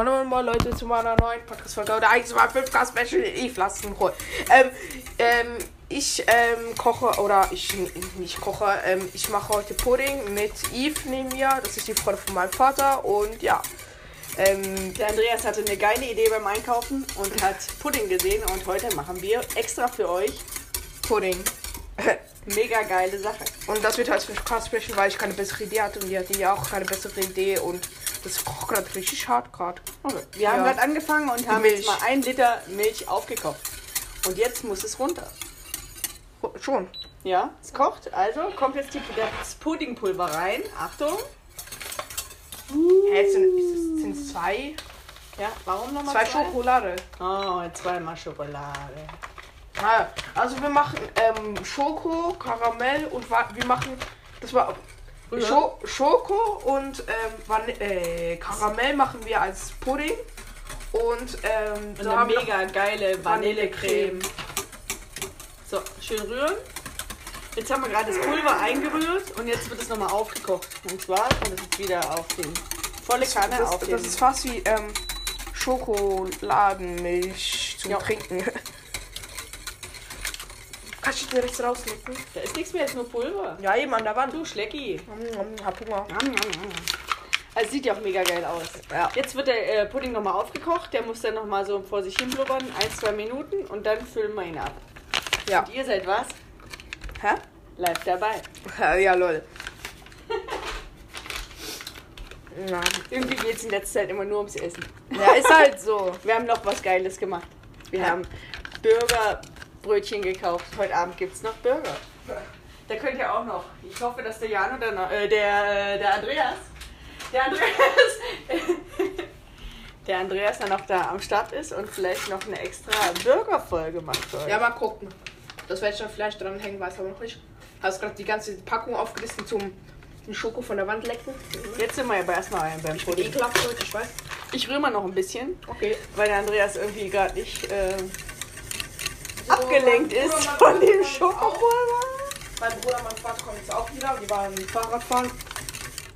Hallo moin, moin Leute zu meiner neuen Podcast-Folge oder 1 mal 5 Gas Special Eve lassen holen. Ähm, ähm, ich ähm, koche oder ich nicht koche, ähm, ich mache heute Pudding mit Eve neben mir. Das ist die Freundin von meinem Vater und ja. Ähm, Der Andreas hatte eine geile Idee beim Einkaufen und hat Pudding gesehen und heute machen wir extra für euch Pudding. mega geile Sache. Und das wird halt für Gas Special, weil ich keine bessere Idee hatte und die hatte ja auch keine bessere Idee und das kocht gerade richtig hart gerade. Okay. Wir haben Ja. gerade angefangen und haben Milch. jetzt mal ein Liter Milch aufgekocht. Und jetzt muss es runter. Schon. Ja, es kocht. Also kommt jetzt die, das Puddingpulver rein. Achtung. Hä, sind, sind es zwei? Ja, warum nochmal Zwei Schokolade. Oh, zweimal Schokolade. Ah, also wir machen ähm, Schoko, Karamell und wir machen das war Scho Schoko und ähm, äh, Karamell machen wir als Pudding und ähm, Und da eine haben wir mega geile Vanillecreme. So, schön rühren. Jetzt haben wir gerade das Pulver eingerührt und jetzt wird es nochmal aufgekocht. Und zwar kommt es jetzt wieder auf den volle Kanne das, auf das, den. das ist fast wie ähm, Schokoladenmilch zum Ja. Trinken. Kannst du dir rechts rauslecken? da ist nichts mehr, ist nur Pulver. Ja, eben an der Wand. Du Schlecki. Mm, Hab Hunger. Also sieht ja auch mega geil aus. Ja. Jetzt wird der äh, Pudding nochmal aufgekocht. Der muss dann nochmal so vor sich hin blubbern. Ein, zwei Minuten und dann füllen wir ihn ab. Ja. Und ihr seid was? Hä? Live dabei. Ja, lol. Ja. Irgendwie geht es in letzter Zeit immer nur ums Essen. ja, ist halt so. Wir haben noch was Geiles gemacht. Wir Ja. haben Burgerbrötchen gekauft. Heute Abend gibt es noch Burger. Da könnt ihr auch noch. Ich hoffe, dass der Jan oder noch, äh, der, äh, der Andreas. Der Andreas. der Andreas dann noch da am Start ist und vielleicht noch eine extra Burgerfolge macht. Ja, mal gucken. Das werde ich dann vielleicht dranhängen, weiß aber noch nicht. Hast gerade die ganze Packung aufgerissen zum den Schoko von der Wand lecken. Jetzt sind wir aber erstmal beim Pudding. Ekelhaft, ich weiß. Ich rühre mal noch ein bisschen, Okay. weil der Andreas irgendwie gerade nicht äh, abgelenkt mein ist Bruder, von dem kommt. Schokopulver. Mein Bruder und mein Vater kommen jetzt auch wieder. Die waren Fahrradfahren.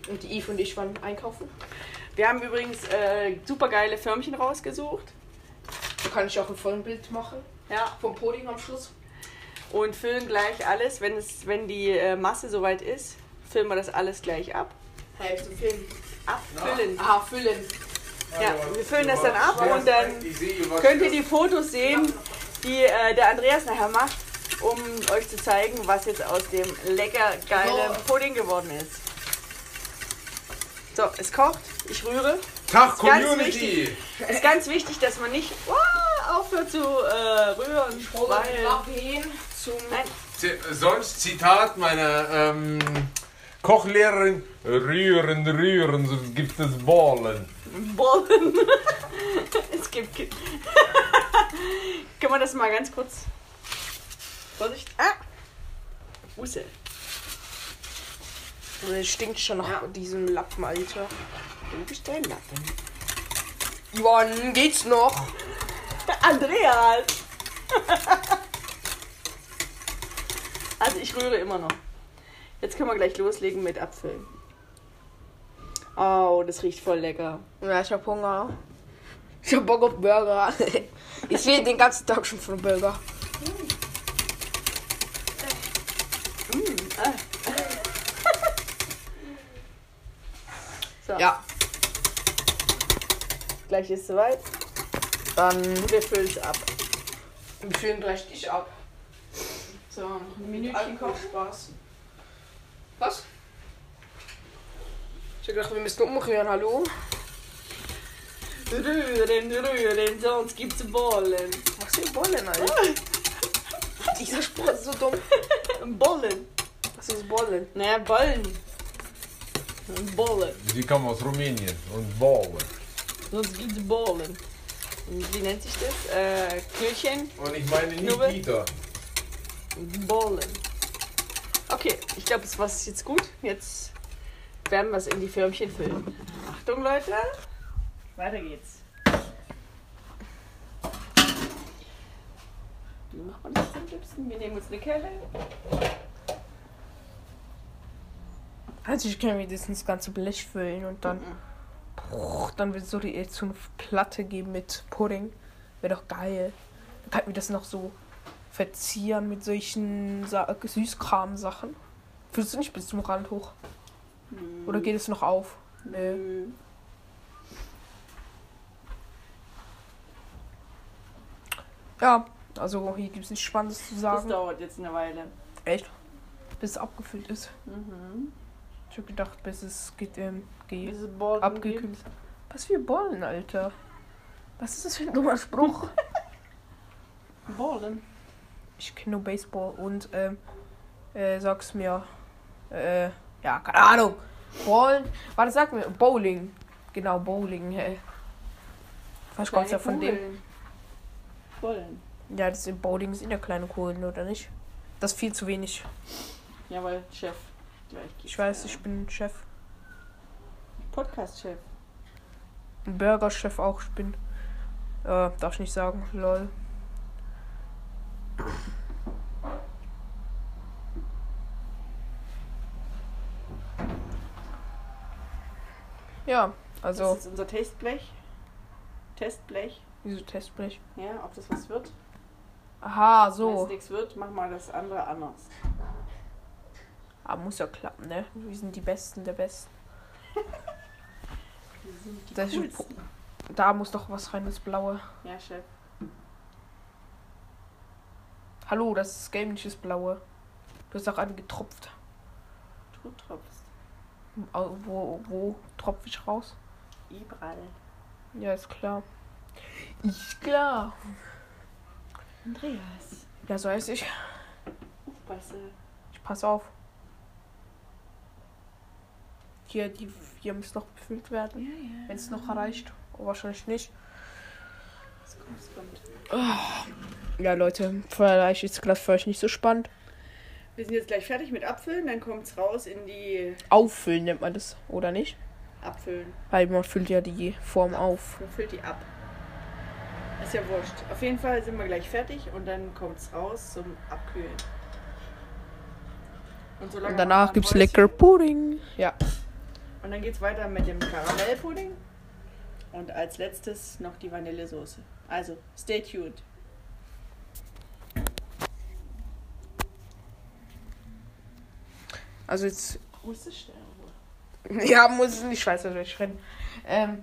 Und die Eve und ich waren einkaufen. Wir haben übrigens äh, super geile Förmchen rausgesucht. Da kann ich auch ein Vollbild machen. Ja. Vom Pudding am Schluss. Und füllen gleich alles, wenn, es, wenn die äh, Masse soweit ist, füllen wir das alles gleich ab. Hälfte Film. Abfüllen. Aha, füllen. Ja, wir füllen das dann ab und dann könnt ihr die Fotos sehen, die äh, der Andreas nachher macht, um euch zu zeigen, was jetzt aus dem lecker geilen So. Pudding geworden ist. So, es kocht. Ich rühre. Tag Community! Es ist ganz wichtig, dass man nicht wow, aufhört zu äh, rühren, weil zum Nein, Sonst Zitat meiner ähm, Kochlehrerin: Rühren, rühren, sonst gibt es Ballen. Bollen. es gibt. Kann man das mal ganz kurz. Vorsicht. Ah! Busse. Das stinkt schon nach Ja. diesem Lappen, Alter. Du bist ein Lappen. Wann geht's noch? Andreas! also ich rühre immer noch. Jetzt können wir gleich loslegen mit Abfüllen. Oh, das riecht voll lecker. Ja, ich hab Hunger. Ich hab Bock auf Burger. Ich will den ganzen Tag schon von Burger. So, Ja, gleich ist soweit. dann Wir füllen es ab. wir führen gleich dich ab. So, noch ein Minütchen kochen. Spaß. Was? Ich gedacht, wir müssen umrühren, hallo? Rühren, rühren, sonst gibt's Bollen. Was sind Bollen, Alter? Dieser Spruch ist so dumm. Bollen. Was ist Bollen? Naja, Bollen. Bollen. Die kommen aus Rumänien und Ballen. Sonst gibt's Bollen. Wie nennt sich das? Äh, Knöllchen. Und ich meine Knubbel? Nikita. Bollen. Okay, ich glaube, es war jetzt gut. Jetzt werden wir es in die Förmchen füllen. Achtung, Leute. Weiter geht's. Wie macht man das am liebsten? Wir nehmen uns eine Kelle. Also ich kann mir das ins ganze Blech füllen und dann. Mhm. dann wird so die so eine Platte geben mit Pudding. Wäre doch geil. Dann könnten wir das noch so verzieren mit solchen Sa Süßkram-Sachen. Fühlst du nicht bis zum Rand hoch? Oder geht es noch auf? Nee. Nö. Ja, also hier gibt es nichts Spannendes zu Das sagen. dauert jetzt eine Weile. Echt? Bis es abgefüllt ist. Mhm. Ich hab gedacht, bis es geht, ähm, geht. Diese Bollen abgekühlt. Was für Bollen, Alter? Was ist das für ein dummer Spruch? gibt. Bollen. ich kenne nur Baseball und ähm, äh, sag's mir. Äh, ja, keine Ahnung. Ballen. Warte, sag mir. Bowling. Genau, Bowling, hey. Was kommt's ja von dem? Bollen. Ja, das ist Bowling sind ja kleine Kugeln, oder nicht? Das ist viel zu wenig. Jawohl, Chef. Gleich geht's Ich weiß, ich bin Chef. Podcast-Chef. Ein Burger-Chef auch, ich bin. Äh, darf ich nicht sagen, lol. Ja, also, Das ist unser Testblech. Testblech. Wieso Testblech? Ja, ob das was wird. Aha, Wenn es so. nichts wird, machen wir das andere anders. Aber muss ja klappen, ne? Wir sind die Besten der Besten. Wir sind die Das ist. Da muss doch was rein, das Blaue. Ja, Chef. Hallo, das ist Game nicht das Blaue. Du hast auch angetropft. Du tropfst. Au- Wo, wo tropf ich raus? Ibral. Ja, ist klar. Ich klar. Andreas. Ja, so heißt ich. Aufpasse. Ich pass auf. Hier, die hier muss noch befüllt werden. Ja, ja. Wenn es noch erreicht. Oh, wahrscheinlich nicht. Das kommt, das kommt. Ja, Leute, vielleicht ist das für euch nicht so spannend. Wir sind jetzt gleich fertig mit Abfüllen, dann kommt es raus in die Auffüllen nennt man das, oder nicht? Abfüllen. Weil man füllt ja die Form auf. Man füllt die ab. Ist ja wurscht. Auf jeden Fall sind wir gleich fertig und dann kommt es raus zum Abkühlen. Und, Und danach gibt's ein lecker. Pudding. Ja. Und dann geht's weiter mit dem Karamellpudding. Und als letztes noch die Vanillesoße. Also, stay tuned. Also jetzt. Ja, muss es nicht Schweizer durchrennen. Ähm,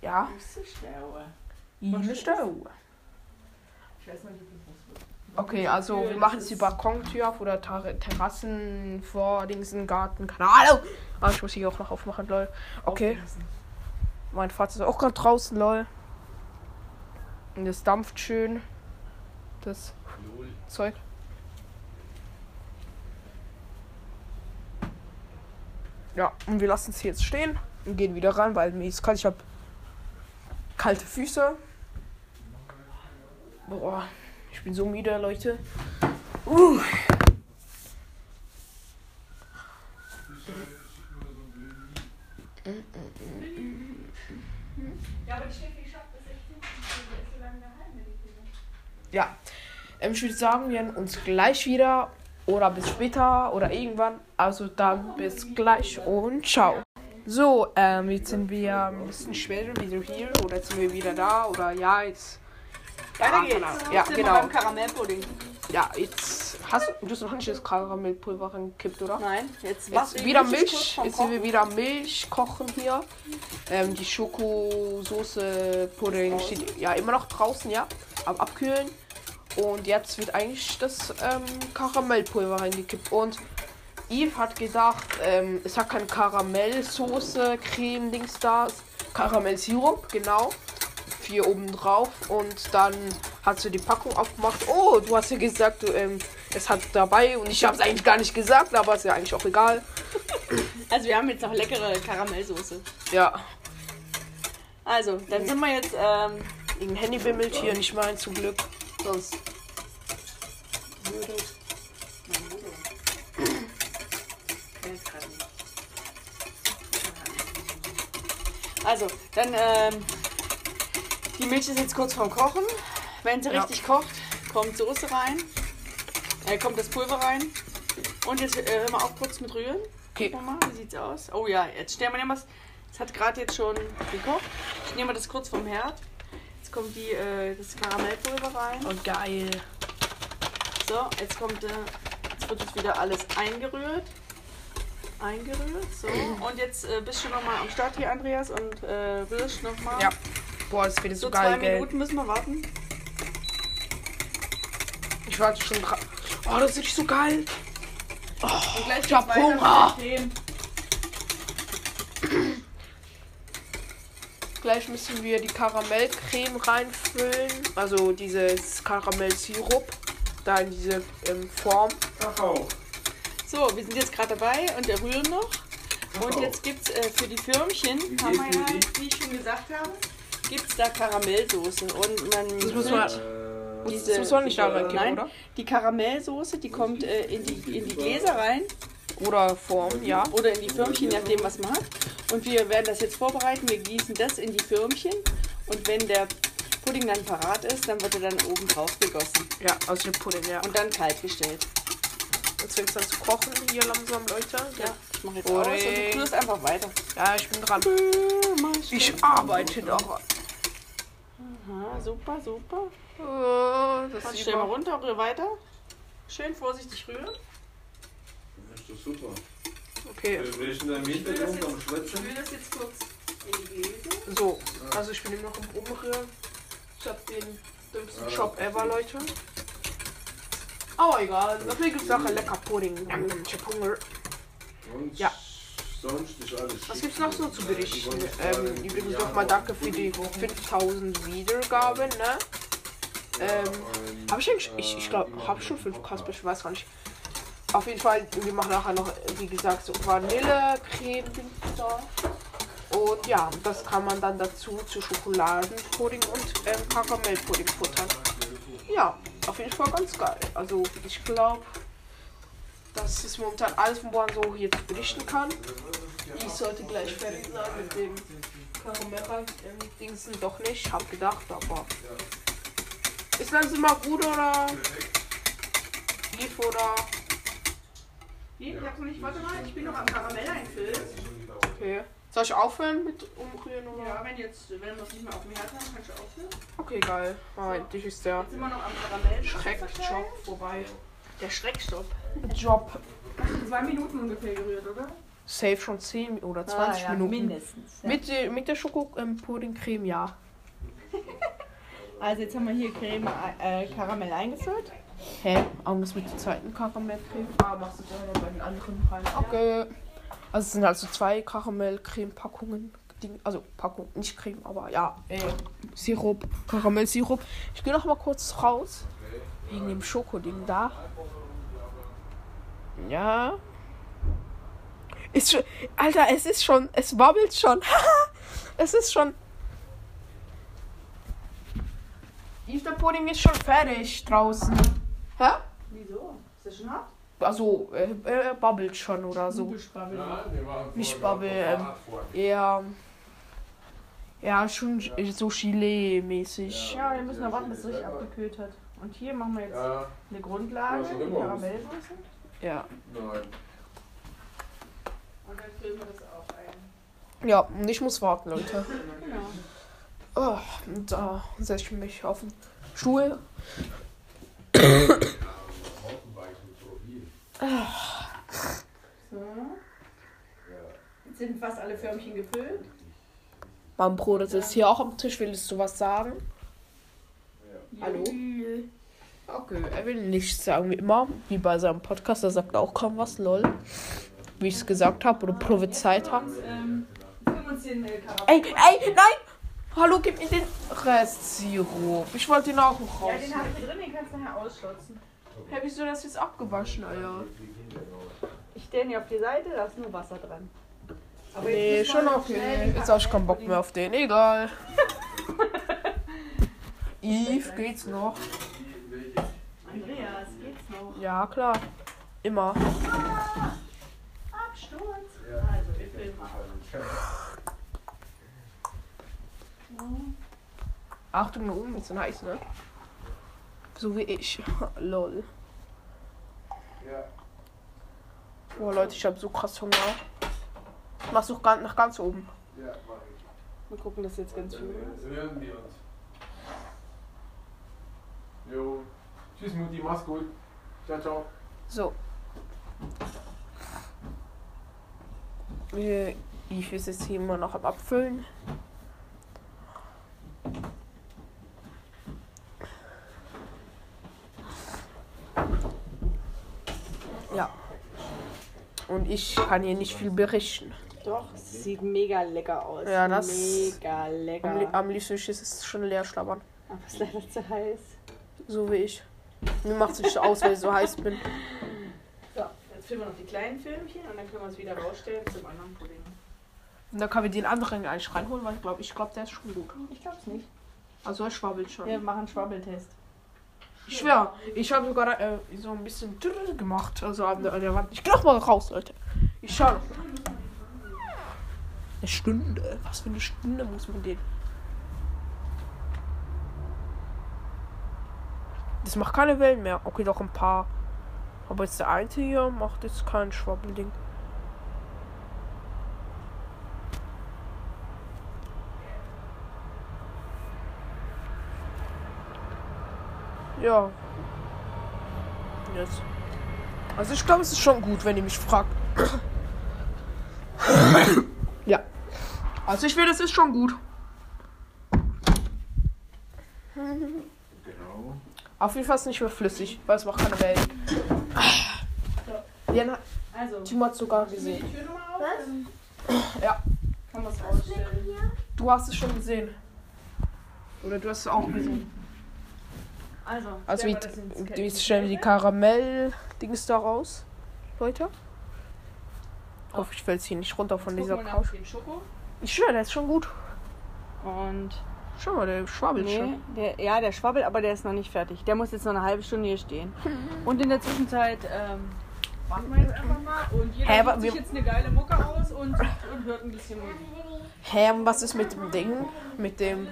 ja. Sterne. Eine Stau. Okay, also wir machen jetzt die ist- Balkontür auf oder Ter Terrassen vor Dingsen Garten, keine Ahnung. Aber ich muss hier auch noch aufmachen, lol. Okay, mein Vater ist auch gerade draußen, lol. Und es dampft schön. Das Zeug. Ja, und wir lassen es hier jetzt stehen und gehen wieder rein, weil mir ist kalt. Ich habe kalte Füße. Boah, ich bin so müde, Leute. Uh. Ja, ähm, ich würde sagen, wir sehen uns gleich wieder oder bis später oder irgendwann. Also dann bis gleich und ciao. So, ähm, jetzt sind wir ein bisschen später wieder hier oder jetzt sind wir wieder da oder ja, jetzt. Weiter Ja, geht's. Jetzt Ja, genau. Karamellpudding. Ja, jetzt hast du, hast noch nicht das Karamellpulver reingekippt, oder? Nein, jetzt, Jetzt was wieder Milch. Jetzt sind wir wieder Milch kochen hier. Ähm, die Schokosoße Pudding steht ja immer noch draußen, ja. Am Abkühlen. Und jetzt wird eigentlich das ähm, Karamellpulver reingekippt. Und Yves hat gedacht, ähm, es hat keine Karamellsoße, Creme, Dings da. Karamellsirup, genau. Vier oben drauf. Und dann hat sie die Packung aufgemacht. Oh, du hast ja gesagt, du, ähm, es hat dabei. Und ich habe es eigentlich gar nicht gesagt, aber ist ja eigentlich auch egal. Also wir haben jetzt noch leckere Karamellsoße. Ja, Also, dann sind wir jetzt, ähm, irgendein Handy bimmelt hier, nicht mein zum Glück. Sonst. würde. Ja, ist gerade nicht. Also, dann, ähm, die Milch ist jetzt kurz vorm Kochen. Wenn sie Ja. richtig kocht, kommt Soße rein. Äh, kommt das Pulver rein. Und jetzt äh, hör mal auf kurz mit rühren. Okay. Mal, wie sieht's aus? Oh ja, jetzt stellen wir was. Es hat gerade jetzt schon gekocht. Ich nehme das kurz vom Herd. Jetzt kommt die, äh, das Karamellpulver rein. Und geil. So, jetzt kommt, äh, jetzt wird jetzt wieder alles eingerührt. Eingerührt, so. Und jetzt äh, bist du nochmal am Start hier, Andreas, und äh, rührst nochmal. Ja. Boah, das wird so, So geil, zwei gell? Minuten müssen wir warten. Ich warte schon dran. Oh, das ist so geil. Und gleich Ich hab Hunger. Gleich müssen wir die Karamellcreme reinfüllen. Also dieses Karamellsirup. Da in diese ähm, Form. Kakao. So, wir sind jetzt gerade dabei und wir rühren noch. Und Oh. jetzt gibt es äh, für die Firmchen, Wie haben wir ja, wie ich schon gesagt habe, gibt es da Karamellsoße. Und man Das muss man- Äh, diese, Das muss man nicht da reingeben, Nein, oder? die Karamellsoße, die kommt äh, in, die, in die Gläser rein Oder Form, ja. oder in die Förmchen, je nachdem, was man hat. Und wir werden das jetzt vorbereiten. Wir gießen das in die Förmchen. Und wenn der Pudding dann parat ist, dann wird er dann oben drauf gegossen. Ja, also der Pudding, ja. Und dann kalt gestellt. Jetzt fängt es an zu kochen hier langsam, Leute. Ja, ich mache jetzt Pudding. aus und du tust einfach weiter. Ja, ich bin dran. Ich arbeite daran. Aha, super, super. Oh, das Dann sieht stell mal runter, rühr weiter. Schön vorsichtig rühren. Das ist doch super. Okay, Wir Hintergrund am Schwitzen. rühr das jetzt kurz in die Gläser. so. Also ich bin immer noch im Umrühren. Ich hab den dümmsten Job ever, Leute. Aber egal. Dafür gibt es auch ein lecker Pudding. Ich hab Hunger. Und Ja. Sonst ist alles Was schick. gibt's noch so zu berichten? Ähm, übrigens nochmal danke für die 5000 Wiedergaben, ne? Ähm, habe ich eigentlich, ich, ich glaube, habe ich schon 5 Kasper, ich weiß gar nicht. Auf jeden Fall, wir machen nachher noch, wie gesagt, so Vanillecreme da. Und ja, das kann man dann dazu zu Schokoladenpudding und ähm, Karamellpudding futtern. Ja, auf jeden Fall ganz geil. Also ich glaube, das ist momentan alles, wo man so jetzt berichten kann. Ich sollte gleich fertig sein mit dem Karamell-Dingsen. Doch nicht, hab gedacht, aber. Ist das immer gut oder? Lief oder? Nee, ich hab's noch nicht. Warte mal, ich bin noch am Karamell einfüllen. Okay. Soll ich aufhören mit umrühren oder? Ja, wenn jetzt, wenn wir es nicht mehr auf dem Herd haben, kannst du aufhören. Okay, geil. Moment, dich ist der Jetzt sind wir noch am Karamell. Schreckjob vorbei. Der Schreckstopp. Job. Zwei Minuten ungefähr gerührt, oder? Safe schon 10 oder 20 Minuten. Mindestens. Ja. Mit, der- mit der Schoko-Pudding-Creme, ja. Also jetzt haben wir hier Creme, äh, Karamell eingefüllt. Hä? Aber muss mit der zweiten Karamellcreme. Ah, machst du gerne bei den anderen rein. Okay. Also es sind also zwei Karamellcreme-Packungen. Also Packung, nicht Creme, aber ja, äh, Sirup, Karamellsirup. Ich gehe noch mal kurz raus. Wegen dem Schokoding da. Ja. Ist schon, Alter, es ist schon, es wabbelt schon. es ist schon. Der Pudding ist schon fertig draußen. Hä? Wieso? Ist das schon hart? Also, äh, er babbelt schon oder so. Nicht Bubble, ähm, eher. Ja, schon so Chile-mäßig. Ja, wir müssen noch warten, bis es richtig abgekühlt hat. Und hier machen wir jetzt Ja, eine Grundlage, Ja, die. Karamellsoße. Ja. nein. Und dann füllen wir das auch ein. Ja, und ich muss warten, Leute. Genau. Oh, und da setze ich mich auf den Stuhl. So. Jetzt sind fast alle Förmchen gefüllt. Mein Bruder sitzt hier auch am Tisch. Willst du was sagen? Hallo? Okay, er will nichts sagen, wie immer. Wie bei seinem Podcast. Er sagt auch kaum was, lol. Wie ich es gesagt habe oder prophezeit habe. Ähm, den äh, Karamell. Ey, ey, nein! Hallo, gib mir den Restsirup. Ich wollte ihn auch noch raus. Ja, den habe ich drin, den kannst du nachher ausschlotzen. Hä, wieso das jetzt abgewaschen, Alter? Ich stelle ihn hier auf die Seite, da ist nur Wasser dran. Aber Nee, schon schnell okay. die Jetzt habe ich keinen Bock mehr auf den. Egal. Yves, geht's noch? Andreas, geht's noch? Ja, klar. Immer. Absturz. Also, wir filmen mal. Achtung, da oben ist heiß, ne? So wie ich. Lol. Ja. Boah, Leute, ich habe so krass Hunger. Machst du ganz, nach ganz oben. Ja, mach ich. Wir gucken das jetzt ganz schön. Dann hören wir uns. Jo. Tschüss Mutti, mach's gut. Ciao, ciao. So. Äh, Ich ist jetzt hier immer noch am Abfüllen. Ja. Und ich kann hier nicht viel berichten. Doch, es sieht mega lecker aus. Ja, das- Mega Am, lecker. am liebsten ist es schon leer schlabbern. Aber es ist leider zu heiß. So wie ich. Mir macht es nicht aus, weil ich so heiß bin. So, jetzt filmen wir noch die kleinen Filmchen und dann können wir es wieder rausstellen zum anderen Pudding. Und dann können wir den anderen eigentlich reinholen, weil ich glaube, ich glaube, der ist schon gut. Ich glaube es nicht. Also er schwabbelt schon. Wir machen einen Schwabbeltest. Ich schwör, ich habe sogar äh, so ein bisschen drrr gemacht. Also an der, an der Wand. Ich geh doch mal raus, Leute. Ich schau noch. Eine Stunde. Was für eine Stunde muss man den? Das macht keine Wellen mehr. Okay, doch ein paar. Aber jetzt der eine hier macht jetzt kein Schwabbelding. Ja. Jetzt. Also ich glaube, es ist schon gut, wenn ihr mich fragt. ja. Also ich finde, es ist schon gut. Auf jeden Fall ist nicht mehr flüssig, weil es macht keine Wellen. Jan, Also, Timo hat sogar gesehen. dann Ja. Kann man es rausstellen. Du hast es schon gesehen. Oder du hast es auch gesehen. Also, Also wie, wie stellen wir die Karamell-Dings da raus? Leute? Hoffentlich fällt es hier nicht runter von Gucken dieser Couch. Ich schwöre, der ist schon gut. Und Schau mal, der schwabbelt nee, schon. der, ja, der schwabbelt, aber der ist noch nicht fertig. Der muss jetzt noch eine halbe Stunde hier stehen. Und in der Zwischenzeit ähm, warten wir jetzt einfach mal. Und jeder Hä, sucht sich jetzt eine geile Mucke aus und, und hört ein bisschen Musik. Hä, und was ist mit dem Ding? Mit dem.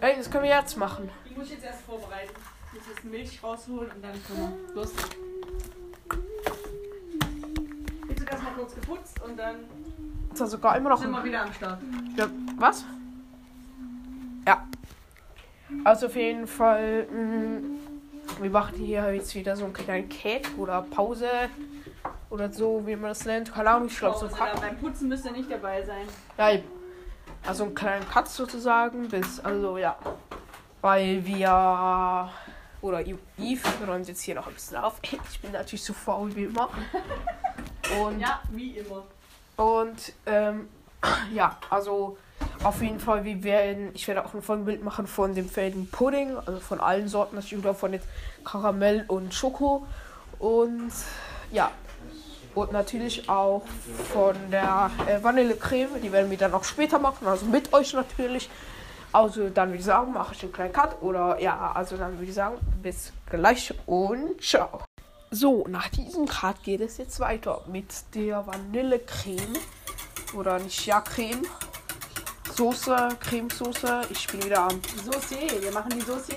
Ey, das können wir jetzt machen. Die muss ich jetzt erst vorbereiten. Ich muss jetzt Milch rausholen und dann können wir loslegen. Jetzt wird erstmal kurz geputzt und dann Ist da sogar immer noch sind wir wieder am Start. Ja, was? Ja. Also auf jeden Fall. Mh, wir machen hier jetzt wieder so einen kleinen Cake oder Pause. Oder so, wie man das nennt. Keine Ahnung, ich glaube so. Cut. Beim Putzen müsst ihr nicht dabei sein. Ja, eben. also einen kleinen Cut sozusagen. Bis, also ja. Weil wir. Oder Yves räumt jetzt hier noch ein bisschen auf. Ich bin natürlich so faul wie immer. Und Ja, wie immer. Und ähm, ja, also auf jeden Fall, wir werden, ich werde auch ein Folgenbild machen von dem Felden Pudding, also von allen Sorten, natürlich oder von jetzt Karamell und Schoko. Und ja, und natürlich auch von der äh, Vanillecreme, die werden wir dann auch später machen, also mit euch natürlich. Also dann würde ich sagen, mache ich einen kleinen Cut oder ja, also dann würde ich sagen, bis gleich und ciao. So, nach diesem Cut geht es jetzt weiter mit der Vanillecreme. Oder nicht ja Creme. Soße, Cremesoße. Ich bin wieder am. Saucier, wir machen die Saucier.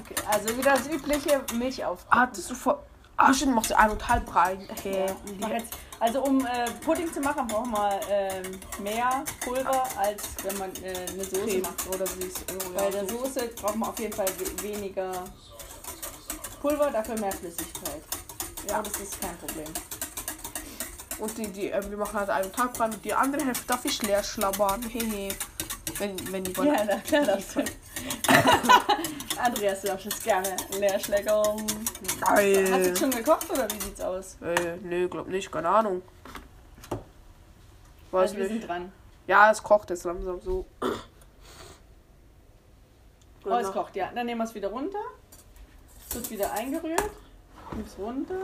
Okay, also wieder das übliche Milch auf. Ah, das ist voll. Ah, stimmt, machst du eineinhalb rein. Ich mach jetzt, also um äh, Pudding zu machen, brauchen wir ähm, mehr Pulver, als wenn man äh, eine Soße Creme macht. oder oh, Bei ja, der so. Soße braucht man auf jeden Fall we weniger Pulver, dafür mehr Flüssigkeit. Ja, das ist kein Problem. Und die, die, äh, wir machen halt eineinhalb rein und die andere Hälfte darf ich leer schlabbern. Hehe. Wenn, wenn die Ja, na klar, das Andreas, du darfst gerne Leerschläger. Hast du Geil. schon gekocht oder wie sieht's aus? Äh, nee, glaub nicht, keine Ahnung. Weiß Also wir nicht. sind dran. Ja, es kocht jetzt langsam so. Oh, es kocht, ja. Dann nehmen wir es wieder runter. Es wird wieder eingerührt. Nimm's runter.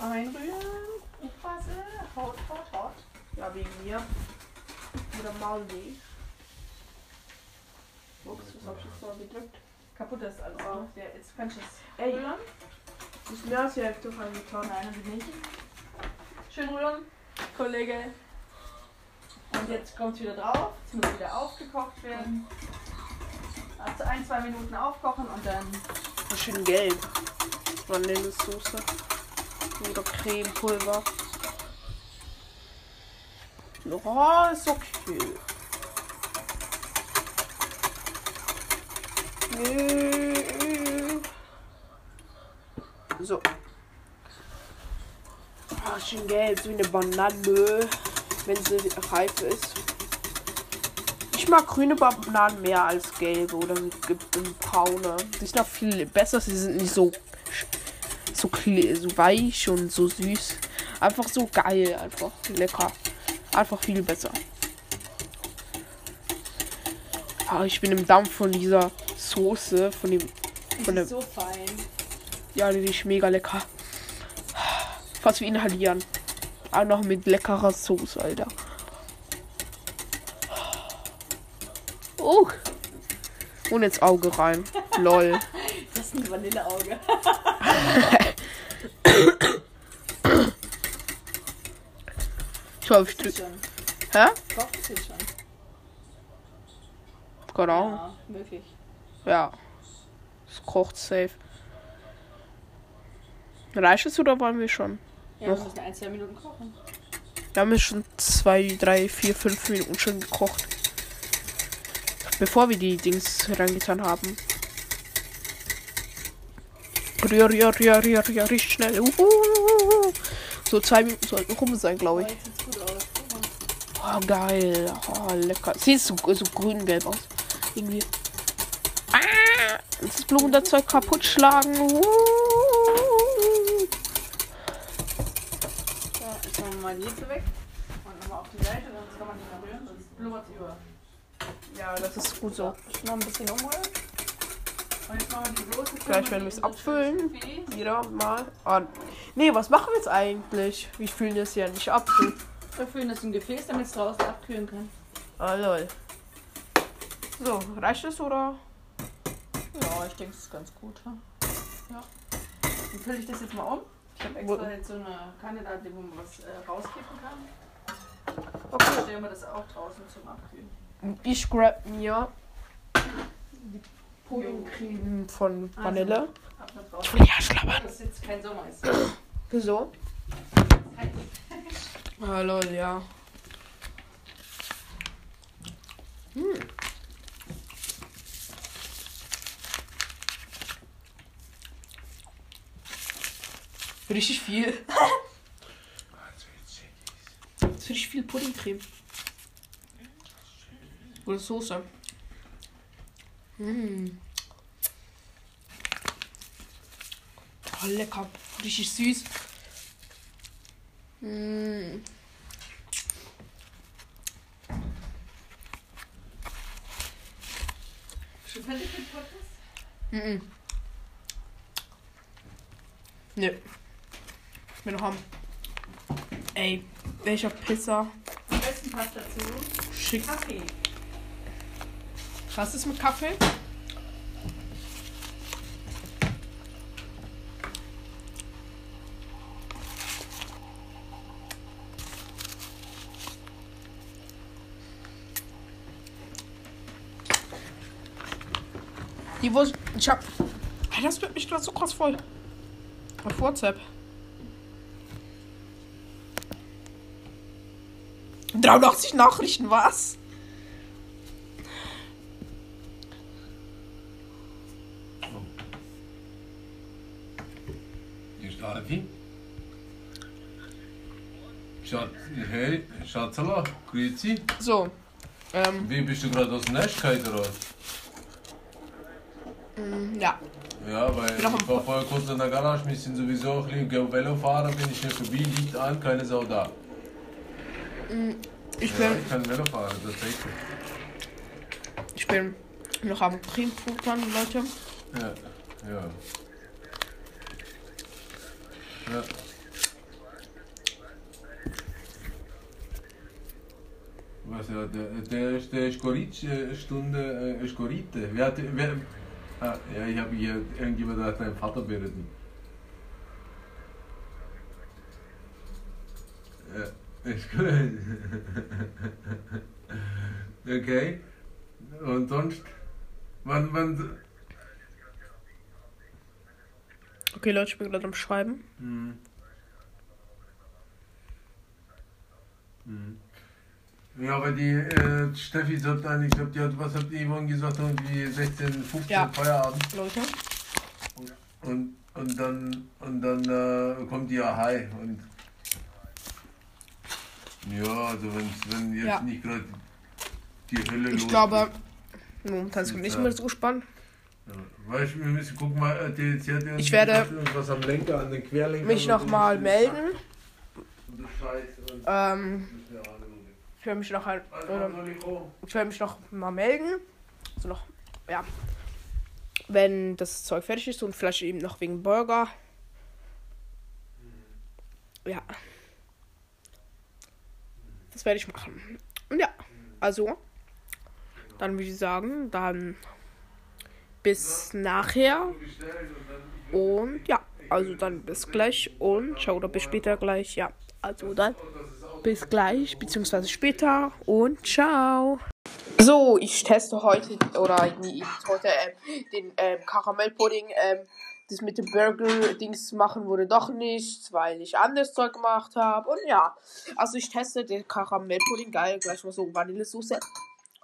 Einrühren. Aufpassen. Haut, haut, haut. Ja, wegen mir. Oder Maulweh. Ups, was hab ich jetzt mal gedrückt? Kaputt ist alles. Oh. Ne? Der, jetzt kannst du es Ey. rühren. Ist mehr als die Hälfte reingetan. Nein, haben wir nicht. Schön rühren, Kollege. Und jetzt kommt es wieder drauf. Jetzt muss wieder aufgekocht werden. Also ein, zwei Minuten aufkochen und dann schön gelb. Vanillesoße. Oder Cremepulver. Ja, ist okay. So. Ah, schön gelb, so wie eine Banane, wenn sie reif ist. Ich mag grüne Bananen mehr als gelbe oder gibt braune. Die sind auch viel besser, sie sind nicht so so, so weich und so süß. Einfach so geil, einfach lecker. Einfach viel besser. Ah, ich bin im Dampf von dieser Soße, von dem, von der, ist so fein. ja, die ist mega lecker. Fast wie inhalieren. Auch noch mit leckerer Soße, Alter. Oh. Und ins Auge rein. Lol. Ist ein Vanilleauge. Ich hoffe, ich Ist drück. schon. Hä? Kocht ist schon. Ahnung. Ja, möglich. Ja. Es kocht safe. Reicht es oder wollen wir schon? Ja, Noch. wir müssen ein, zwei Minuten kochen. Wir haben jetzt schon zwei, drei, vier, fünf Minuten schon gekocht. Bevor wir die Dings reingetan haben. Rühr, rühr, rühr, rühr, rühr, richtig schnell. Uhu. So zwei Minuten sollten rum sein, glaube ich. Oh, geil. Oh, lecker. Sieht so, so grün-gelb aus. Irgendwie. Ah, das Blumenzeug kaputt schlagen. Uh. So, mal die jetzt weg. Und nochmal auf die Seite, sonst kann man nicht mehr rühren, sonst blubbert es über. Ja, das ist gut so. Noch ein bisschen umrühren. Gleich werden wir es abfüllen. Wieder mal. Ah, nee, was machen wir jetzt eigentlich? Wir füllen das ja nicht ab. Wir füllen das im Gefäß, damit es draußen abkühlen kann. Ah, lol. So, reicht es oder? Ja, ich denke, es ist ganz gut. Ja. Dann fülle ich das jetzt mal um. Ich habe extra jetzt so eine Kanne da, wo man was äh, rauskippen kann. Okay. Stellen wir das auch draußen zum Abkühlen. Ich grab mir die Puddingcreme von Vanille. Ab nach draußen. Ja, schlabbern. Das ist jetzt kein Sommer. Ist Wieso? Ah, lol, ja. Hm. Richtig viel. Das ist richtig viel Puddingcreme. Oder Soße. Mm. Oh, lecker. Richtig süß. Mm. Schon fertig mit Podcast? Mhm. Nö. Wir noch haben. Ey, welcher Pizza Am besten passt dazu schick. Kaffee. Was ist mit Kaffee? Die Wurst. Ich hab. Das wird mich gerade so krass voll. Auf WhatsApp. 83 Nachrichten, was? Hey, Schatzala, grüezi. So. Ähm, Wie bist du gerade aus dem Nest gefallen, oder? ja. Ja, weil auch am- ich war vorher kurz in der Garage, wir sind sowieso ein bisschen gehen Velo fahren, bin ich nicht vorbei, liegt an, keine Sau da. Ich Ja, bin, ich kann Velo fahren, tatsächlich. ich bin noch am Cremefuttern, Leute. Ja, ja. Ja. Ja, der, der ist, der Goritsch, äh, Stunde, äh. Wer hat, wer, ah, ja, ich habe hier, irgendjemand hat deinen Vater beritten. Ja, ist gut. okay. Und sonst? Wann, wann, Okay, Leute, ich bin gerade am Schreiben. Mhm. Mhm. Ja, aber die äh, Steffi sagt dann, ich glaube, die hat, was habt ihr vorhin gesagt, irgendwie 16, 15 Ja. Feierabend. Leute. Und, und dann, und dann äh, kommt die ja Hi. Und ja, also wenn, wenn jetzt Ja. nicht gerade die Hölle Ich glaube, momentan ist nicht mehr so spannend. Ja. Weißt du, wir müssen gucken mal, äh, die, die hat Ich werde irgendwas am Lenker, an den Querlenker. Mich nochmal melden. Und das Scheiß. Und Ähm, müssen wir alle gucken. Ich werde mich noch soll ich werde mich noch mal melden. So noch, ja. Wenn das Zeug fertig ist und vielleicht eben noch wegen Burger. Ja. Das werde ich machen. Und ja, also. Dann würde ich sagen, dann bis nachher. Und ja, also dann bis gleich und ciao oder bis später gleich. Ja, also dann bis gleich, beziehungsweise später und ciao. So, ich teste heute, oder ich heute ähm, den ähm, Karamellpudding. Ähm, das mit dem Burger-Dings machen wurde doch nichts, weil ich anderes Zeug gemacht habe. Und ja, also ich teste den Karamellpudding. Geil, gleich mal so Vanillesoße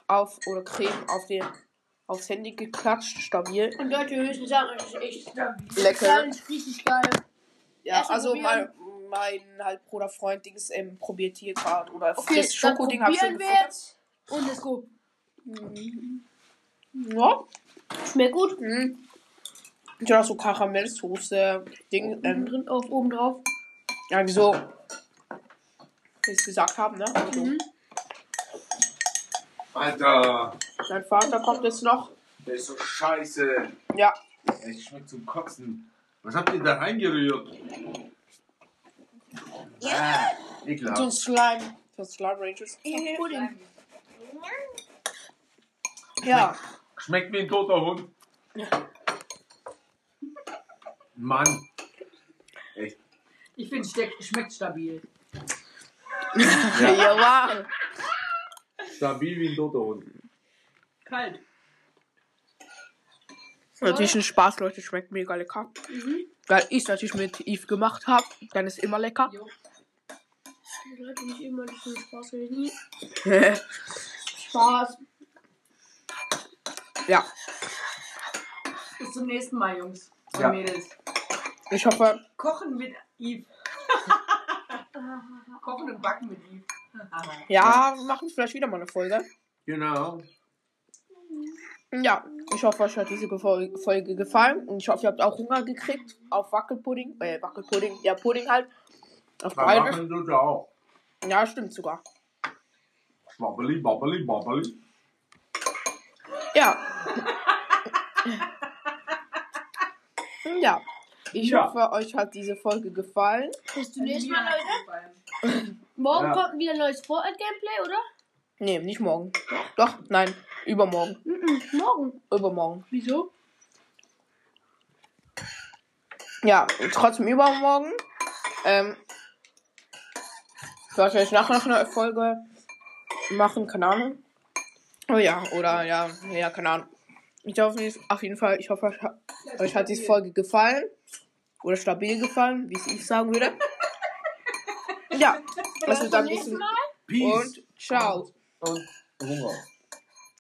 auf oder Creme auf den aufs Handy geklatscht, stabil. Und Leute höchsten sagen, es ist echt Lecker. Ganz richtig geil. Ja, Erst mal also probieren. Mein halt Bruder Freund Dings ähm, probiert hier gerade oder Okay, frisst dann Schokoding hab ich schon wir jetzt. Und let's go. Ja. Schmeckt gut. Mhm. Ich hab auch so Karamellsoße Ding Oben ähm, drin, auf, oben drauf. ja wieso wie ich gesagt habe, ne? Also, Mhm. Alter, Mein Vater kommt jetzt noch. der ist so scheiße. Ja. Es schmeckt zum Kotzen. Was habt ihr da reingerührt? Ah, So ein. Slime. So ein Slime Rangers. Pudding. Ja. Schmeckt wie ein toter Hund. Mann. Echt. Ich finde, es schmeckt stabil. Ja. ja. Stabil wie ein toter Hund. Kalt. Natürlich ein Spaß, Leute. Schmeckt mega lecker. Weil ich es natürlich mit Eve gemacht habe. Dann ist immer lecker. Jo. Leute, nicht immer ist Spaß, nie. Spaß. ja. Bis zum nächsten Mal, Jungs und Ja. Mädels. Ich hoffe, Kochen mit Yves. Kochen und Backen mit Yves. ja, wir machen vielleicht wieder mal eine Folge. Genau. Ja, ich hoffe, euch hat diese Folge gefallen. Und ich hoffe, ihr habt auch Hunger gekriegt auf Wackelpudding. Äh, Wackelpudding. Ja, Pudding halt. Auf Da Bayerisch. Ja, stimmt sogar. Babbeli, babbeli, babbeli. Ja. ja. Ich Ja. hoffe, euch hat diese Folge gefallen. Bis zum nächsten Mal, Leute. Morgen Ja. kommt wieder ein neues Fortnite-Gameplay, oder? Nee, nicht morgen. Doch, nein, übermorgen. Mhm. Morgen. Übermorgen. Wieso? Ja, trotzdem übermorgen. Ähm, ich werde euch nachher noch eine Folge machen, keine Ahnung. Oh ja, oder ja, ja, keine Ahnung. Ich hoffe nicht- auf jeden Fall, ich hoffe, euch hat, euch hat diese Folge gefallen. Oder stabil gefallen, wie es ich sagen würde. Ja, also Bis dann zum bis nächsten Mal. Peace und ciao. und Hunger.